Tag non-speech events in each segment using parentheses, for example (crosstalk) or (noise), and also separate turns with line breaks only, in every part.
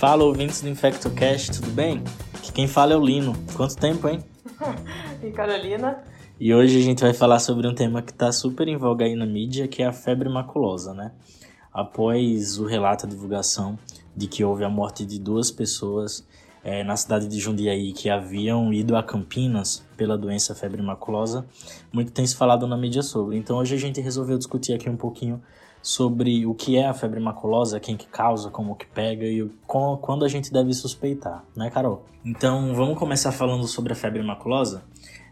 Fala, ouvintes do InfectoCast, tudo bem? Aqui quem fala é o Lino. Quanto tempo, hein? (laughs)
e Carolina.
E hoje a gente vai falar sobre um tema que está super em voga aí na mídia, que é a febre maculosa, né? Após o relato, a divulgação de que houve a morte de duas pessoas é, na cidade de Jundiaí que haviam ido a Campinas pela doença febre maculosa, muito tem se falado na mídia sobre. Então hoje a gente resolveu discutir aqui um pouquinho sobre o que é a febre maculosa, quem que causa, como que pega e quando a gente deve suspeitar, né, Carol? Então vamos começar falando sobre a febre maculosa,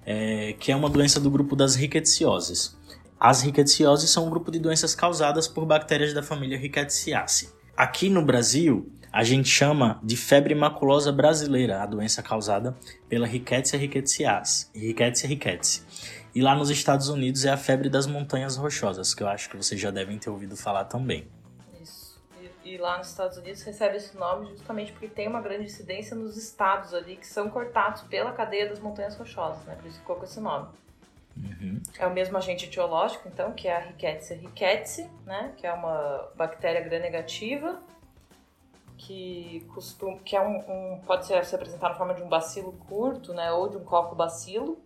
é, que é uma doença do grupo das rickettsioses. As rickettsioses são um grupo de doenças causadas por bactérias da família Rickettsiaceae. Aqui no Brasil, a gente chama de febre maculosa brasileira, a doença causada pela Rickettsia rickettsiae, Rickettsia rickettsii. E lá nos Estados Unidos é a febre das montanhas rochosas, que eu acho que vocês já devem ter ouvido falar também.
Isso. E, e lá nos Estados Unidos recebe esse nome justamente porque tem uma grande incidência nos estados ali que são cortados pela cadeia das montanhas rochosas, né? Por isso ficou com esse nome. Uhum. É o mesmo agente etiológico, então, que é a Rickettsia rickettsii, né? Que é uma bactéria gram-negativa que costuma, que é um, um, pode ser se apresentar na forma de um bacilo curto, né, ou de um coco bacilo.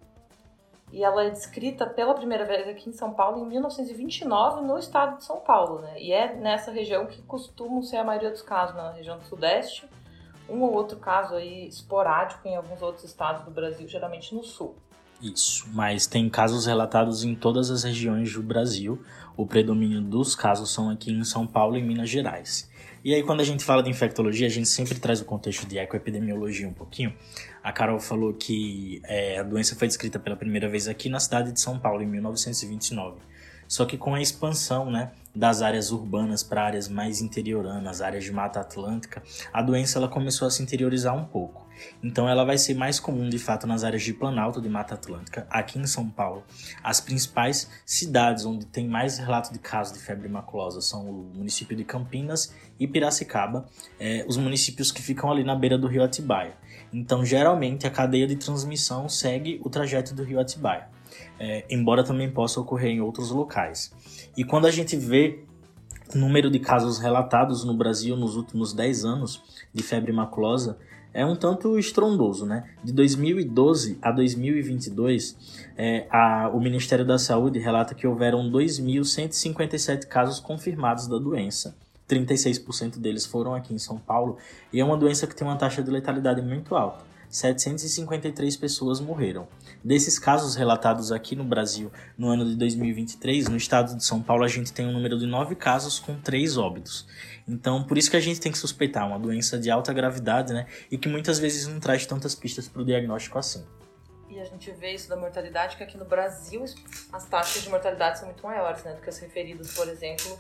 E ela é descrita pela primeira vez aqui em São Paulo em 1929 no estado de São Paulo, né? E é nessa região que costumam ser a maioria dos casos, na região do Sudeste. Um ou outro caso aí esporádico em alguns outros estados do Brasil, geralmente no Sul.
Isso, mas tem casos relatados em todas as regiões do Brasil. O predomínio dos casos são aqui em São Paulo e Minas Gerais. E aí, quando a gente fala de infectologia, a gente sempre traz o contexto de ecoepidemiologia um pouquinho. A Carol falou que é, a doença foi descrita pela primeira vez aqui na cidade de São Paulo, em 1929. Só que com a expansão né, das áreas urbanas para áreas mais interioranas, áreas de Mata Atlântica, a doença ela começou a se interiorizar um pouco. Então ela vai ser mais comum de fato nas áreas de Planalto de Mata Atlântica, aqui em São Paulo. As principais cidades onde tem mais relato de casos de febre maculosa são o município de Campinas e Piracicaba, é, os municípios que ficam ali na beira do rio Atibaia. Então geralmente a cadeia de transmissão segue o trajeto do rio Atibaia. É, embora também possa ocorrer em outros locais. E quando a gente vê o número de casos relatados no Brasil nos últimos 10 anos de febre maculosa, é um tanto estrondoso, né? De 2012 a 2022, é, a, o Ministério da Saúde relata que houveram 2.157 casos confirmados da doença. 36% deles foram aqui em São Paulo, e é uma doença que tem uma taxa de letalidade muito alta. 753 pessoas morreram. Desses casos relatados aqui no Brasil no ano de 2023, no estado de São Paulo, a gente tem um número de 9 casos com 3 óbitos. Então, por isso que a gente tem que suspeitar uma doença de alta gravidade, né? E que muitas vezes não traz tantas pistas para o diagnóstico assim.
E a gente vê isso da mortalidade, que aqui no Brasil as taxas de mortalidade são muito maiores, né? Do que as referidas, por exemplo,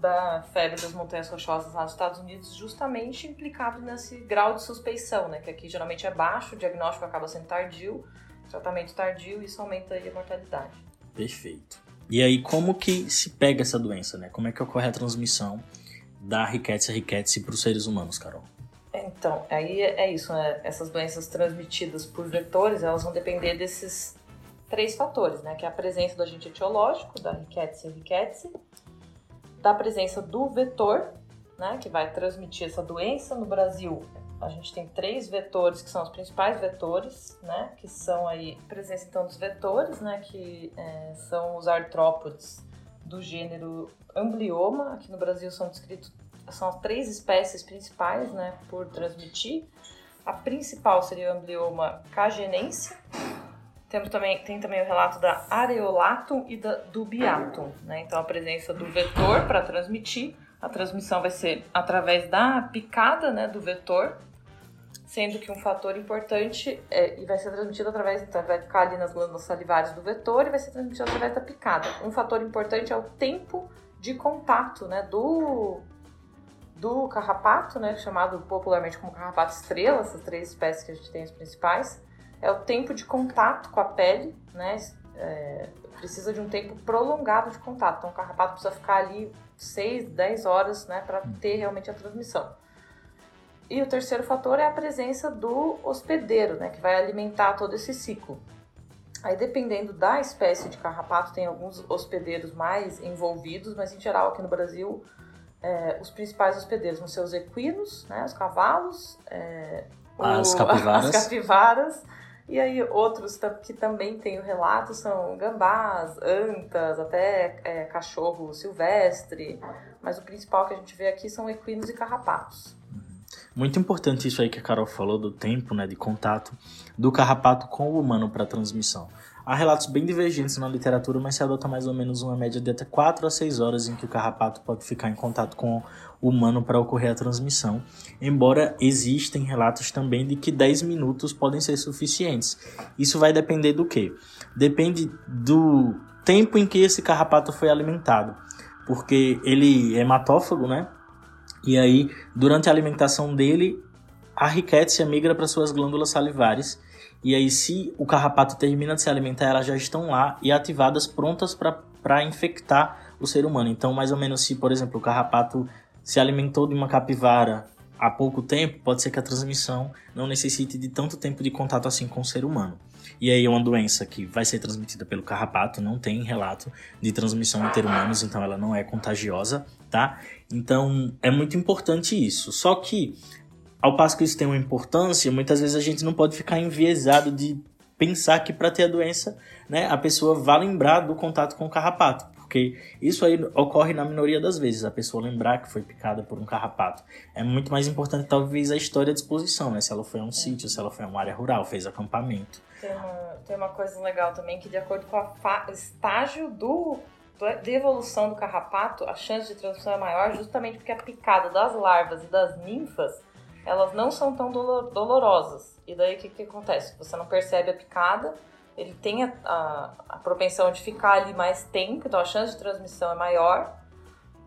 da febre das montanhas rochosas lá nos Estados Unidos, justamente implicado nesse grau de suspeição, né? Que aqui geralmente é baixo, o diagnóstico acaba sendo tardio, tratamento tardio, e isso aumenta a mortalidade.
Perfeito. E aí, como que se pega essa doença, né? Como é que ocorre a transmissão da Rickettsia rickettsii para os seres humanos, Carol?
Então, aí é isso, né? Essas doenças transmitidas por vetores, elas vão depender desses três fatores, né? Que é a presença do agente etiológico, da Rickettsia rickettsii, da presença do vetor, né? Que vai transmitir essa doença. No Brasil, a gente tem três vetores que são os principais vetores, né? Que são aí presença então dos vetores, né? Que é, são os artrópodes do gênero Amblioma. Aqui no Brasil são descritos são três espécies principais, né, por transmitir. A principal seria o Amblioma cagenense. Temos também, tem também o relato da areolatum e da dubiatum, né? Então a presença do vetor para transmitir, a transmissão vai ser através da picada, né, do vetor sendo que um fator importante é, e vai ser transmitido através, então vai ficar ali nas glândulas salivares do vetor e vai ser transmitido através da picada. Um fator importante é o tempo de contato, né, do do carrapato, né, chamado popularmente como carrapato estrela, essas três espécies que a gente tem as principais, é o tempo de contato com a pele, né, é, precisa de um tempo prolongado de contato. Então o carrapato precisa ficar ali 6, 10 horas, né, para ter realmente a transmissão. E o terceiro fator é a presença do hospedeiro, né, que vai alimentar todo esse ciclo. Aí, dependendo da espécie de carrapato, tem alguns hospedeiros mais envolvidos, mas em geral aqui no Brasil É, os principais hospedeiros vão ser os equinos, né, os cavalos, é,
as, o, (laughs) capivaras.
as capivaras. E aí outros que também tem o relato são gambás, antas, até é, cachorro silvestre. Mas o principal que a gente vê aqui são equinos e carrapatos.
Muito importante isso aí que a Carol falou do tempo, né, de contato do carrapato com o humano para transmissão. Há relatos bem divergentes na literatura, mas se adota mais ou menos uma média de até 4 a 6 horas em que o carrapato pode ficar em contato com o humano para ocorrer a transmissão, embora existem relatos também de que 10 minutos podem ser suficientes. Isso vai depender do que? Depende do tempo em que esse carrapato foi alimentado, porque ele é hematófago, né? E aí, durante a alimentação dele, a riquétia migra para suas glândulas salivares e aí, se o carrapato termina de se alimentar, elas já estão lá e ativadas, prontas para infectar o ser humano. Então, mais ou menos, se, por exemplo, o carrapato se alimentou de uma capivara há pouco tempo, pode ser que a transmissão não necessite de tanto tempo de contato assim com o ser humano. E aí, uma doença que vai ser transmitida pelo carrapato não tem relato de transmissão entre humanos, então ela não é contagiosa, tá? Então, é muito importante isso. Só que ao passo que isso tem uma importância, muitas vezes a gente não pode ficar enviesado de pensar que para ter a doença, né, a pessoa vai lembrar do contato com o carrapato, porque isso aí ocorre na minoria das vezes, a pessoa lembrar que foi picada por um carrapato. É muito mais importante talvez a história de exposição, né, se ela foi a um é. sítio, se ela foi a uma área rural, fez acampamento.
Tem uma, tem uma coisa legal também que de acordo com o estágio do de evolução do carrapato, a chance de transmissão é maior justamente porque a picada das larvas e das ninfas elas não são tão dolorosas. E daí o que, que acontece? Você não percebe a picada, ele tem a, a, a, propensão de ficar ali mais tempo, então a chance de transmissão é maior.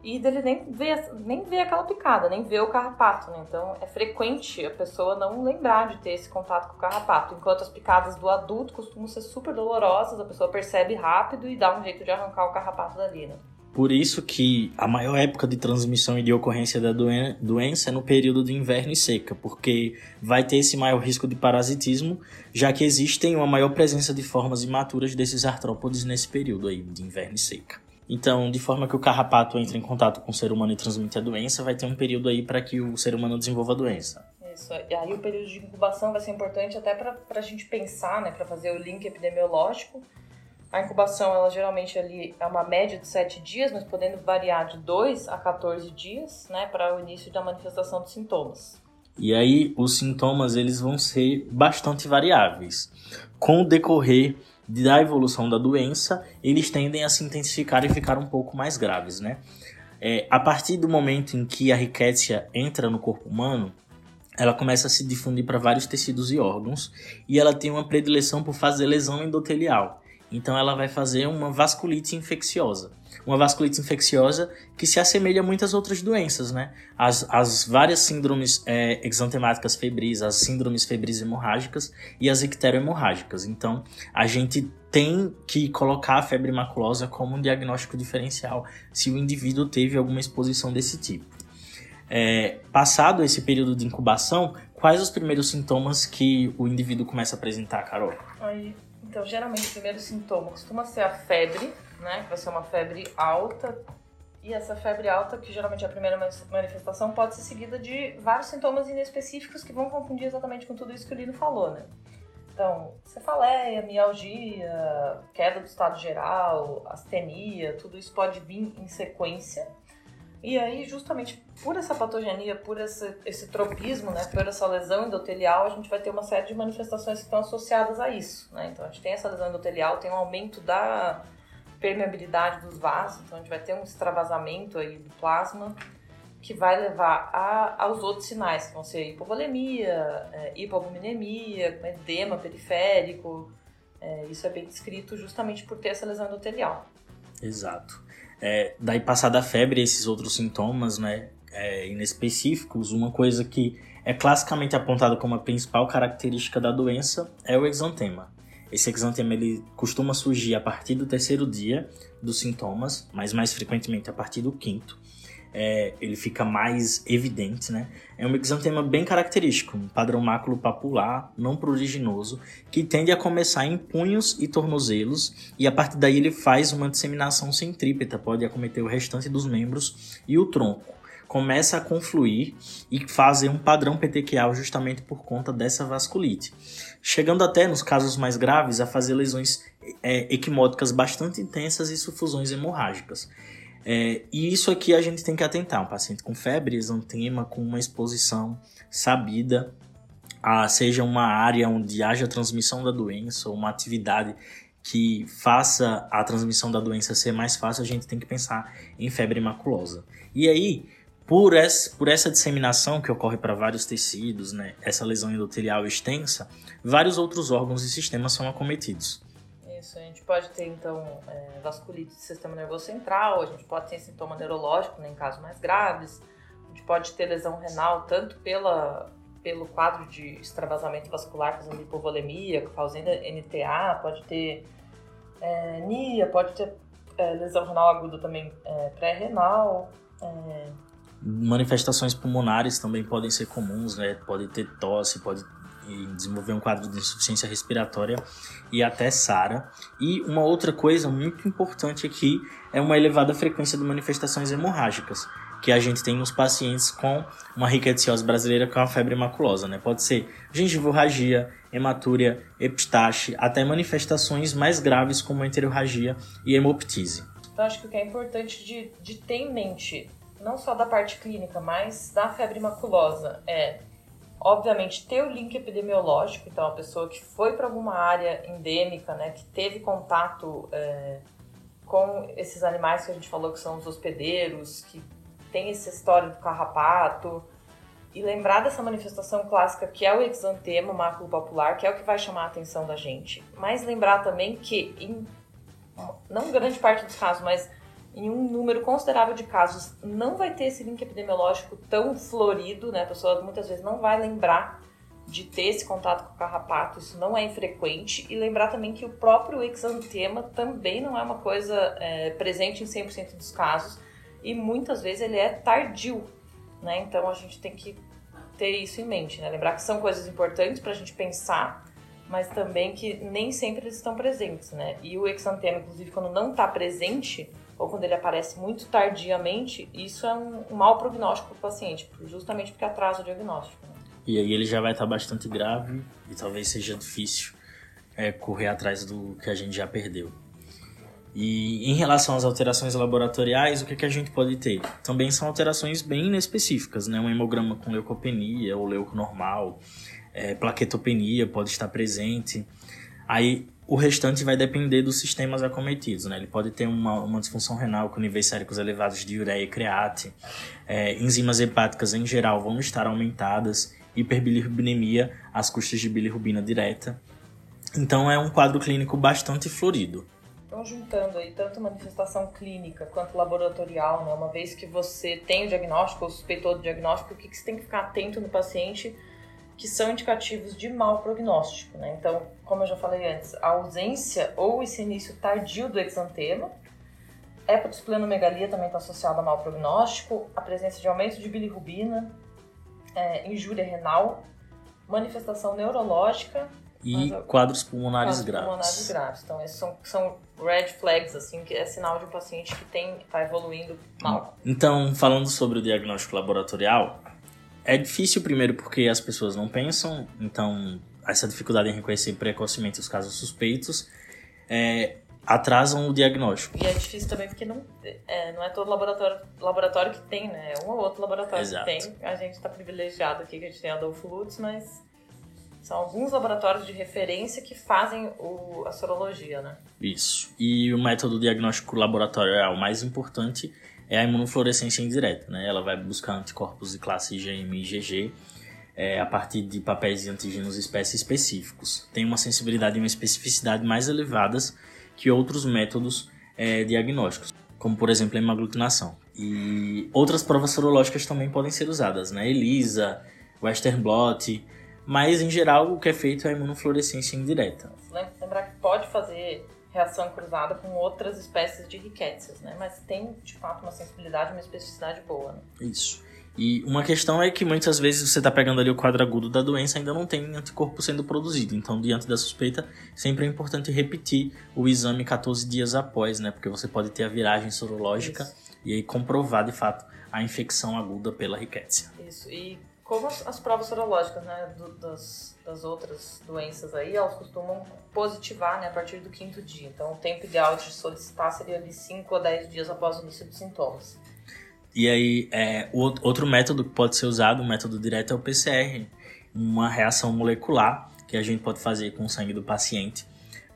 E dele nem vê, nem vê aquela picada, nem vê o carrapato, né? Então é frequente a pessoa não lembrar de ter esse contato com o carrapato. Enquanto as picadas do adulto costumam ser super dolorosas, a pessoa percebe rápido e dá um jeito de arrancar o carrapato dali, né?
Por isso que a maior época de transmissão e de ocorrência da doen doença é no período de inverno e seca, porque vai ter esse maior risco de parasitismo, já que existem uma maior presença de formas imaturas desses artrópodes nesse período aí de inverno e seca. Então, de forma que o carrapato entre em contato com o ser humano e transmite a doença, vai ter um período aí para que o ser humano desenvolva a doença.
Isso. E aí o período de incubação vai ser importante até para a gente pensar, né, para fazer o link epidemiológico a incubação, ela geralmente ali é uma média de 7 dias, mas podendo variar de 2 a 14 dias, né, para o início da manifestação dos sintomas.
E aí os sintomas eles vão ser bastante variáveis. Com o decorrer da evolução da doença, eles tendem a se intensificar e ficar um pouco mais graves, né? É, a partir do momento em que a riquétia entra no corpo humano, ela começa a se difundir para vários tecidos e órgãos e ela tem uma predileção por fazer lesão endotelial. Então ela vai fazer uma vasculite infecciosa. Uma vasculite infecciosa que se assemelha a muitas outras doenças, né? As, as várias síndromes é, exantemáticas febris, as síndromes febris hemorrágicas e as icterohemorrágicas. Então a gente tem que colocar a febre maculosa como um diagnóstico diferencial se o indivíduo teve alguma exposição desse tipo. É, passado esse período de incubação, quais os primeiros sintomas que o indivíduo começa a apresentar, Carol?
Aí então, geralmente, o primeiro sintoma costuma ser a febre, né? Que vai ser uma febre alta. E essa febre alta, que geralmente é a primeira manifestação, pode ser seguida de vários sintomas inespecíficos que vão confundir exatamente com tudo isso que o Lino falou, né? Então, cefaleia, mialgia, queda do estado geral, astenia, tudo isso pode vir em sequência. E aí, justamente por essa patogenia, por esse, esse tropismo, né, por essa lesão endotelial, a gente vai ter uma série de manifestações que estão associadas a isso. Né? Então, a gente tem essa lesão endotelial, tem um aumento da permeabilidade dos vasos, então a gente vai ter um extravasamento aí do plasma que vai levar a, aos outros sinais, que vão ser hipovolemia, é, edema periférico. É, isso é bem descrito justamente por ter essa lesão endotelial.
Exato. É, daí passada a febre, esses outros sintomas, né, é, inespecíficos, uma coisa que é classicamente apontada como a principal característica da doença é o exantema. Esse exantema ele costuma surgir a partir do terceiro dia dos sintomas, mas mais frequentemente a partir do quinto é, ele fica mais evidente, né? É um exantema bem característico, um padrão máculo papular, não pruriginoso, que tende a começar em punhos e tornozelos, e a partir daí ele faz uma disseminação centrípeta, pode acometer o restante dos membros e o tronco. começa a confluir e fazer um padrão petequial justamente por conta dessa vasculite. Chegando até, nos casos mais graves, a fazer lesões é, equimóticas bastante intensas e sufusões hemorrágicas. É, e isso aqui a gente tem que atentar. Um paciente com febre, exantema, com uma exposição sabida, a, seja uma área onde haja transmissão da doença ou uma atividade que faça a transmissão da doença ser mais fácil, a gente tem que pensar em febre maculosa. E aí, por essa, por essa disseminação que ocorre para vários tecidos, né, essa lesão endotelial extensa, vários outros órgãos e sistemas são acometidos.
Isso, a gente pode ter então é, vasculite do sistema nervoso central, a gente pode ter sintoma neurológico né, em casos mais graves, a gente pode ter lesão renal tanto pela, pelo quadro de extravasamento vascular, fazendo hipovolemia, causando NTA, pode ter é, NIA, pode ter é, lesão renal aguda também é, pré-renal. É.
Manifestações pulmonares também podem ser comuns, né? Pode ter tosse, pode desenvolver um quadro de insuficiência respiratória e até SARA. E uma outra coisa muito importante aqui é uma elevada frequência de manifestações hemorrágicas que a gente tem nos pacientes com uma rickettsiosis brasileira com a febre maculosa, né? Pode ser gengivorragia, hematúria, epistaxe, até manifestações mais graves como enterorragia e hemoptise.
Então acho que o que é importante de, de ter em mente, não só da parte clínica, mas da febre maculosa, é obviamente ter o link epidemiológico, então a pessoa que foi para alguma área endêmica, né, que teve contato é, com esses animais que a gente falou que são os hospedeiros, que tem essa história do carrapato, e lembrar dessa manifestação clássica que é o exantema máculo popular, que é o que vai chamar a atenção da gente. Mas lembrar também que, em não grande parte dos casos, mas em um número considerável de casos, não vai ter esse link epidemiológico tão florido, né? A pessoa muitas vezes não vai lembrar de ter esse contato com o carrapato, isso não é infrequente. E lembrar também que o próprio exantema também não é uma coisa é, presente em 100% dos casos e muitas vezes ele é tardio, né? Então a gente tem que ter isso em mente, né? Lembrar que são coisas importantes para a gente pensar, mas também que nem sempre eles estão presentes, né? E o exantema, inclusive, quando não está presente ou quando ele aparece muito tardiamente, isso é um, mau prognóstico para o paciente, justamente porque atrasa o diagnóstico. Né?
E aí ele já vai estar tá bastante grave e talvez seja difícil é, correr atrás do que a gente já perdeu. E em relação às alterações laboratoriais, o que, que a gente pode ter? Também são alterações bem inespecíficas, né? Um hemograma com leucopenia ou leuco normal, é, plaquetopenia pode estar presente. Aí o restante vai depender dos sistemas acometidos, né? Ele pode ter uma, uma disfunção renal com níveis séricos elevados de ureia e create. É, enzimas hepáticas em geral vão estar aumentadas. Hiperbilirrubinemia às custas de bilirrubina direta. Então é um quadro clínico bastante florido.
Então, juntando aí tanto manifestação clínica quanto laboratorial, né? uma vez que você tem o diagnóstico ou suspeitou do diagnóstico, o que, que você tem que ficar atento no paciente que são indicativos de mau prognóstico. Né? Então, como eu já falei antes, a ausência ou esse início tardio do exantema, hepatosplenomegalia também está associada a mau prognóstico, a presença de aumento de bilirrubina, é, injúria renal, manifestação neurológica
e quadros pulmonares
quadros
graves.
pulmonares graves. Então, esses são, são red flags, assim, que é sinal de um paciente que tem está evoluindo mal.
Então, falando sobre o diagnóstico laboratorial, é difícil primeiro porque as pessoas não pensam, então essa dificuldade em reconhecer precocemente os casos suspeitos é, atrasam o diagnóstico.
E é difícil também porque não é, não é todo laboratório, laboratório que tem, né? É um ou outro laboratório Exato. que tem. A gente está privilegiado aqui que a gente tem Adolfo Lutz, mas são alguns laboratórios de referência que fazem o, a sorologia, né?
Isso. E o método diagnóstico laboratorial mais importante é a imunofluorescência indireta, né? Ela vai buscar anticorpos de classe IgM e IgG é, a partir de papéis de antígenos espécie específicos. Tem uma sensibilidade e uma especificidade mais elevadas que outros métodos é, diagnósticos, como por exemplo a hemaglutinação. E outras provas sorológicas também podem ser usadas, né? ELISA, Western blot, mas em geral o que é feito é a imunofluorescência indireta.
Lembrar que pode fazer reação cruzada com outras espécies de riquécias, né? Mas tem de fato uma sensibilidade, uma especificidade boa. Né?
Isso. E uma questão é que muitas vezes você está pegando ali o quadro agudo da doença ainda não tem anticorpo sendo produzido. Então, diante da suspeita, sempre é importante repetir o exame 14 dias após, né? Porque você pode ter a viragem sorológica Isso. e aí comprovar de fato a infecção aguda pela rickettsia.
Isso, e como as, as provas sorológicas né, do, das, das outras doenças aí, elas costumam positivar né, a partir do quinto dia. Então, o tempo ideal de solicitar seria de 5 a 10 dias após o início dos sintomas.
E aí, é, outro método que pode ser usado, o método direto, é o PCR, uma reação molecular que a gente pode fazer com o sangue do paciente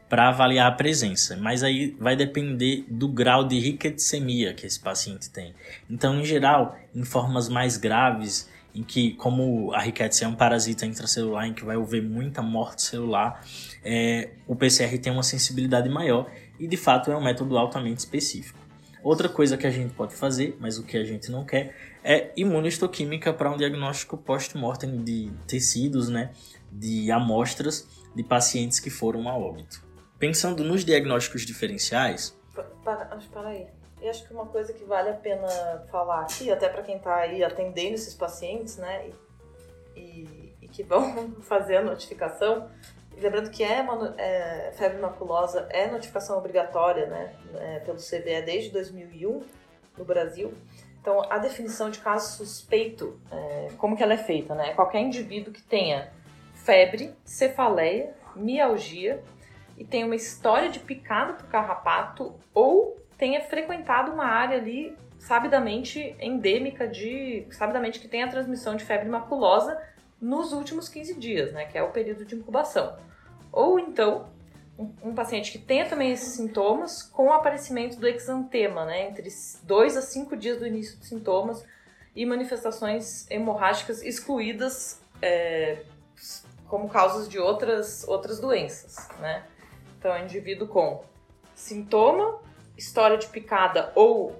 para avaliar a presença. Mas aí vai depender do grau de riqueticemia que esse paciente tem. Então, em geral, em formas mais graves, em que, como a riquetes é um parasita intracelular em que vai haver muita morte celular, é, o PCR tem uma sensibilidade maior e, de fato, é um método altamente específico. Outra coisa que a gente pode fazer, mas o que a gente não quer, é imunohistoquímica para um diagnóstico post-mortem de tecidos, né, de amostras de pacientes que foram a óbito. Pensando nos diagnósticos diferenciais...
Para, aí. E acho que uma coisa que vale a pena falar aqui, até para quem está aí atendendo esses pacientes, né, e, e, e que vão (laughs) fazer a notificação, lembrando que é, é, febre maculosa é notificação obrigatória né, é, pelo CVE desde 2001 no Brasil. Então, a definição de caso suspeito, é, como que ela é feita? Né? Qualquer indivíduo que tenha febre, cefaleia, mialgia e tenha uma história de picada por carrapato ou tenha frequentado uma área ali sabidamente endêmica de, sabidamente que tem a transmissão de febre maculosa nos últimos 15 dias, né, que é o período de incubação. Ou então, um, paciente que tenha também esses sintomas com o aparecimento do exantema, né, entre 2 a 5 dias do início dos sintomas e manifestações hemorrágicas excluídas é, como causas de outras, outras doenças, né? Então, é um indivíduo com sintoma, história de picada ou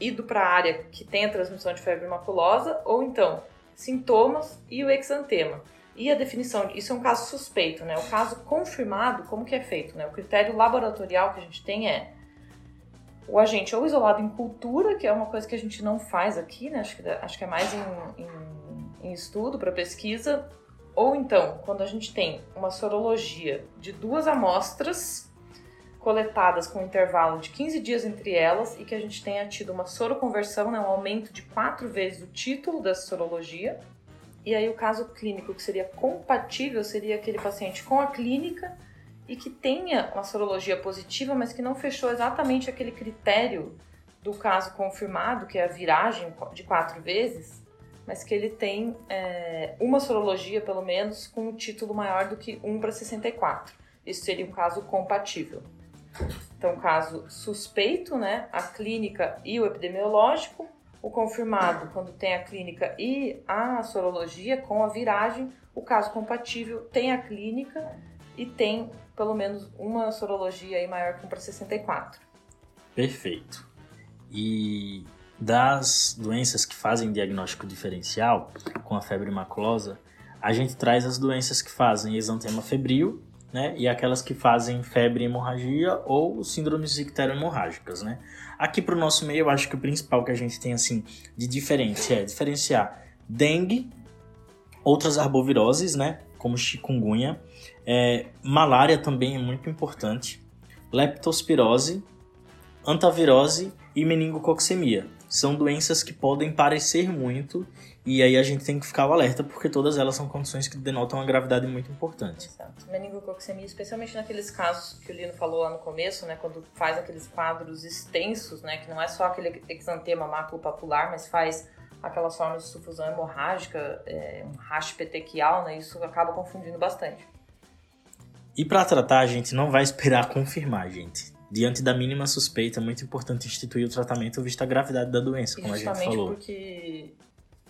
ido para a área que tem a transmissão de febre maculosa, ou então sintomas e o exantema. E a definição, isso é um caso suspeito, né? O caso confirmado, como que é feito, né? O critério laboratorial que a gente tem é o agente ou isolado em cultura, que é uma coisa que a gente não faz aqui, né? Acho que, acho que é mais em, em, em estudo para pesquisa. Ou então, quando a gente tem uma sorologia de duas amostras coletadas com um intervalo de 15 dias entre elas e que a gente tenha tido uma soroconversão, né, um aumento de quatro vezes o título da sorologia. E aí o caso clínico que seria compatível seria aquele paciente com a clínica e que tenha uma sorologia positiva, mas que não fechou exatamente aquele critério do caso confirmado, que é a viragem de quatro vezes, mas que ele tem é, uma sorologia, pelo menos, com um título maior do que 1 para 64. Isso seria um caso compatível. Então, caso suspeito, né, a clínica e o epidemiológico, o confirmado quando tem a clínica e a sorologia com a viragem, o caso compatível tem a clínica e tem pelo menos uma sorologia aí maior que 1 para 64.
Perfeito. E das doenças que fazem diagnóstico diferencial com a febre maculosa, a gente traz as doenças que fazem exantema febril, né? E aquelas que fazem febre e hemorragia ou síndromes ictero-hemorrágicas, né? Aqui para o nosso meio, eu acho que o principal que a gente tem assim de diferente é diferenciar dengue, outras arboviroses, né? Como chikungunya, é, malária também é muito importante, leptospirose, antavirose e meningococcemia. São doenças que podem parecer muito e aí a gente tem que ficar alerta porque todas elas são condições que denotam uma gravidade muito importante.
Exato. Meningococcemia, especialmente naqueles casos que o Lino falou lá no começo, né, quando faz aqueles quadros extensos, né, que não é só aquele exantema maculopapular, mas faz aquelas formas de sufusão hemorrágica, é, um rash petequial, né, isso acaba confundindo bastante.
E para tratar, a gente não vai esperar confirmar, gente. Diante da mínima suspeita, é muito importante instituir o tratamento visto a gravidade da doença, como a gente falou.
porque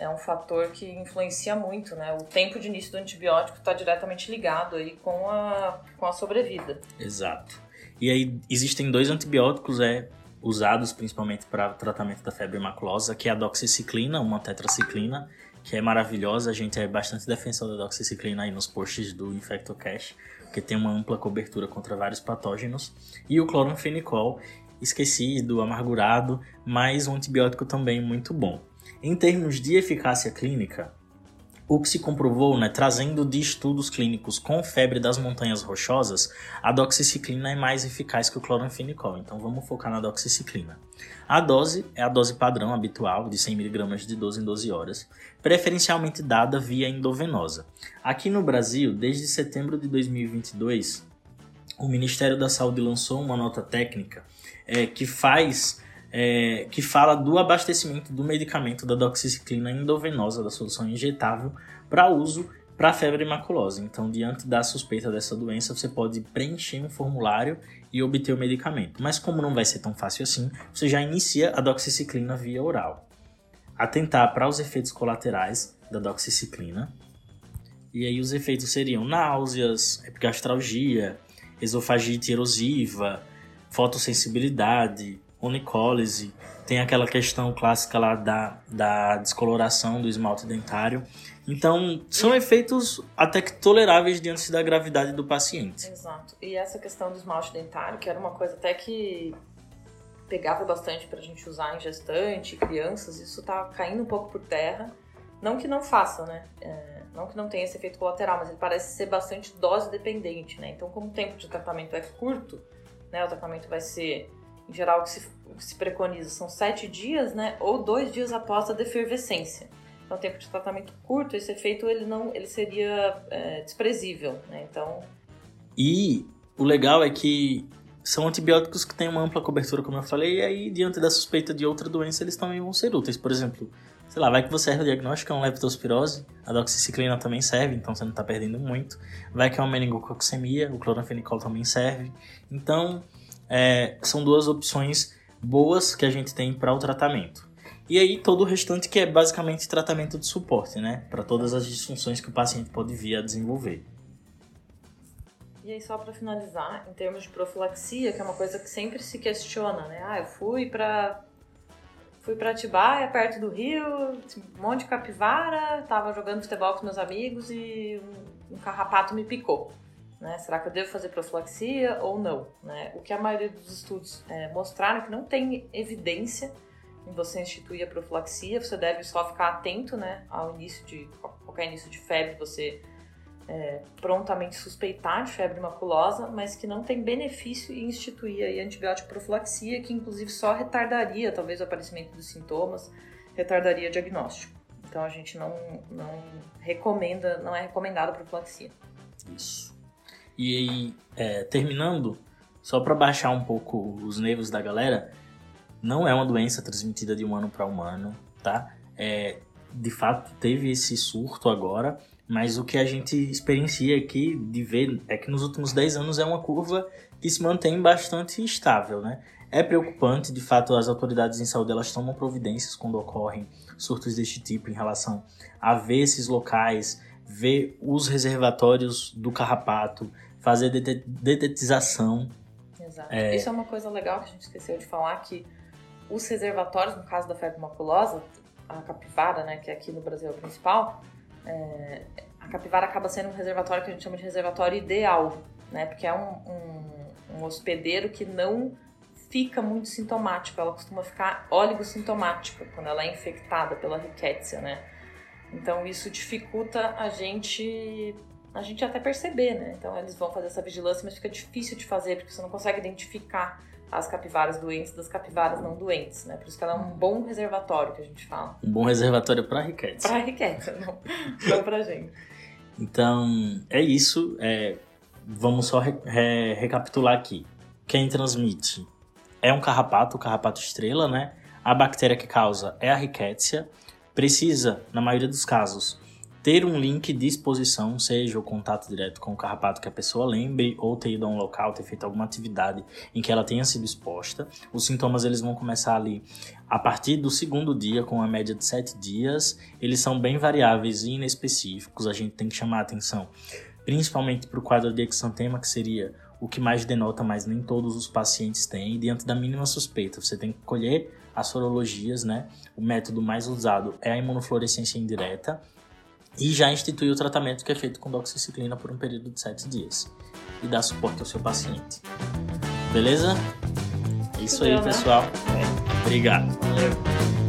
é um fator que influencia muito, né? O tempo de início do antibiótico está diretamente ligado aí com a, com a sobrevida.
Exato. E aí existem dois antibióticos é, usados principalmente para tratamento da febre maculosa, que é a doxiciclina, uma tetraciclina, que é maravilhosa. A gente é bastante defensor da doxiciclina aí nos posts do InfectoCash, porque tem uma ampla cobertura contra vários patógenos. E o cloranfenicol, esquecido, amargurado, mas um antibiótico também muito bom. Em termos de eficácia clínica, O que se comprovou, né, trazendo de estudos clínicos com febre das montanhas rochosas, a doxiciclina é mais eficaz que o cloranfenicol. Então vamos focar na doxiciclina. A dose é a dose padrão habitual de 100mg de 12 em 12 horas, preferencialmente dada via endovenosa. Aqui no Brasil, desde setembro de 2022, o Ministério da Saúde lançou uma nota técnica é, que faz é, que fala do abastecimento do medicamento da doxiciclina endovenosa da solução injetável para uso para febre maculosa. Então, diante da suspeita dessa doença, você pode preencher um formulário e obter o medicamento. Mas como não vai ser tão fácil assim, você já inicia a doxiciclina via oral. Atentar para os efeitos colaterais da doxiciclina. E aí os efeitos seriam náuseas, epigastralgia, esofagite erosiva, fotossensibilidade, onicólise, tem aquela questão clássica lá da, da descoloração do esmalte dentário. Então, são e... efeitos até que toleráveis diante da gravidade do paciente.
Exato. E essa questão do esmalte dentário, que era uma coisa até que pegava bastante para a gente usar em gestante, crianças, isso está caindo um pouco por terra. Não que não faça, né? É, não que não tenha esse efeito colateral, mas ele parece ser bastante dose dependente, né? Então, como o tempo de tratamento é curto, né? O tratamento vai ser em geral, que se, se preconiza são sete dias, né? Ou dois dias após a defervescência. Então, tempo de tratamento curto, esse efeito ele não, ele seria é, desprezível, né? Então.
E o legal é que são antibióticos que têm uma ampla cobertura, como eu falei, e aí, diante da suspeita de outra doença, eles também vão ser úteis. Por exemplo, sei lá, vai que você erra o diagnóstico, é uma leptospirose, a doxiciclina também serve, então você não está perdendo muito. Vai que é uma meningococcemia, o cloranfenicol também serve. Então, é, são duas opções boas que a gente tem para o tratamento. E aí todo o restante que é basicamente tratamento de suporte, né? Para todas as disfunções que o paciente pode vir a desenvolver.
E aí só para finalizar, em termos de profilaxia, que é uma coisa que sempre se questiona, né? Ah, eu fui para fui para Atibaia, perto do rio, um monte de capivara, tava jogando futebol com meus amigos e um, um carrapato me picou. Né? Será que eu devo fazer profilaxia ou não? Né? O que a maioria dos estudos é, mostraram é que não tem evidência em você instituir a profilaxia, você deve só ficar atento né, ao início de qualquer início de febre, você é, prontamente suspeitar de febre maculosa, mas que não tem benefício em instituir aí antibiótico profilaxia, que inclusive só retardaria talvez o aparecimento dos sintomas, retardaria o diagnóstico. Então a gente não, não recomenda, não é recomendado a profilaxia.
Isso. E aí, é, terminando, só para baixar um pouco os nervos da galera, não é uma doença transmitida de humano para humano, tá? É, de fato, teve esse surto agora, mas o que a gente experiencia aqui de ver é que nos últimos 10 anos é uma curva que se mantém bastante estável, né? É preocupante, de fato, as autoridades em saúde elas tomam providências quando ocorrem surtos deste tipo em relação a ver esses locais, ver os reservatórios do carrapato, fazer detetização.
Exato. É... Isso é uma coisa legal que a gente esqueceu de falar, que os reservatórios, no caso da febre maculosa, a capivara, né, que aqui no Brasil é o principal, é... a capivara acaba sendo um reservatório que a gente chama de reservatório ideal, né, porque é um, um, um hospedeiro que não fica muito sintomático, ela costuma ficar oligossintomática quando ela é infectada pela rickettsia, né? Então isso dificulta a gente a gente até perceber, né? Então eles vão fazer essa vigilância, mas fica difícil de fazer porque você não consegue identificar as capivaras doentes das capivaras não doentes, né? Por isso que ela é um bom reservatório que a gente fala.
Um bom reservatório para riqueza.
Para riqueza, (laughs) não, não para gente.
Então é isso. É, vamos só re, re, recapitular aqui. Quem transmite é um carrapato, o carrapato estrela, né? A bactéria que causa é a rickettsia precisa, na maioria dos casos, ter um link de exposição, seja o contato direto com o carrapato que a pessoa lembre, ou ter ido a um local, ter feito alguma atividade em que ela tenha sido exposta. Os sintomas eles vão começar ali a partir do segundo dia, com a média de sete dias. Eles são bem variáveis e inespecíficos, a gente tem que chamar a atenção, principalmente para o quadro de exantema, que seria o que mais denota, mas nem todos os pacientes têm, e diante da mínima suspeita, você tem que colher as sorologias, né? O método mais usado é a imunofluorescência indireta e já instituiu o tratamento que é feito com doxiciclina por um período de 7 dias e dá suporte ao seu paciente. Beleza? É isso aí, pessoal. Obrigado.
Valeu.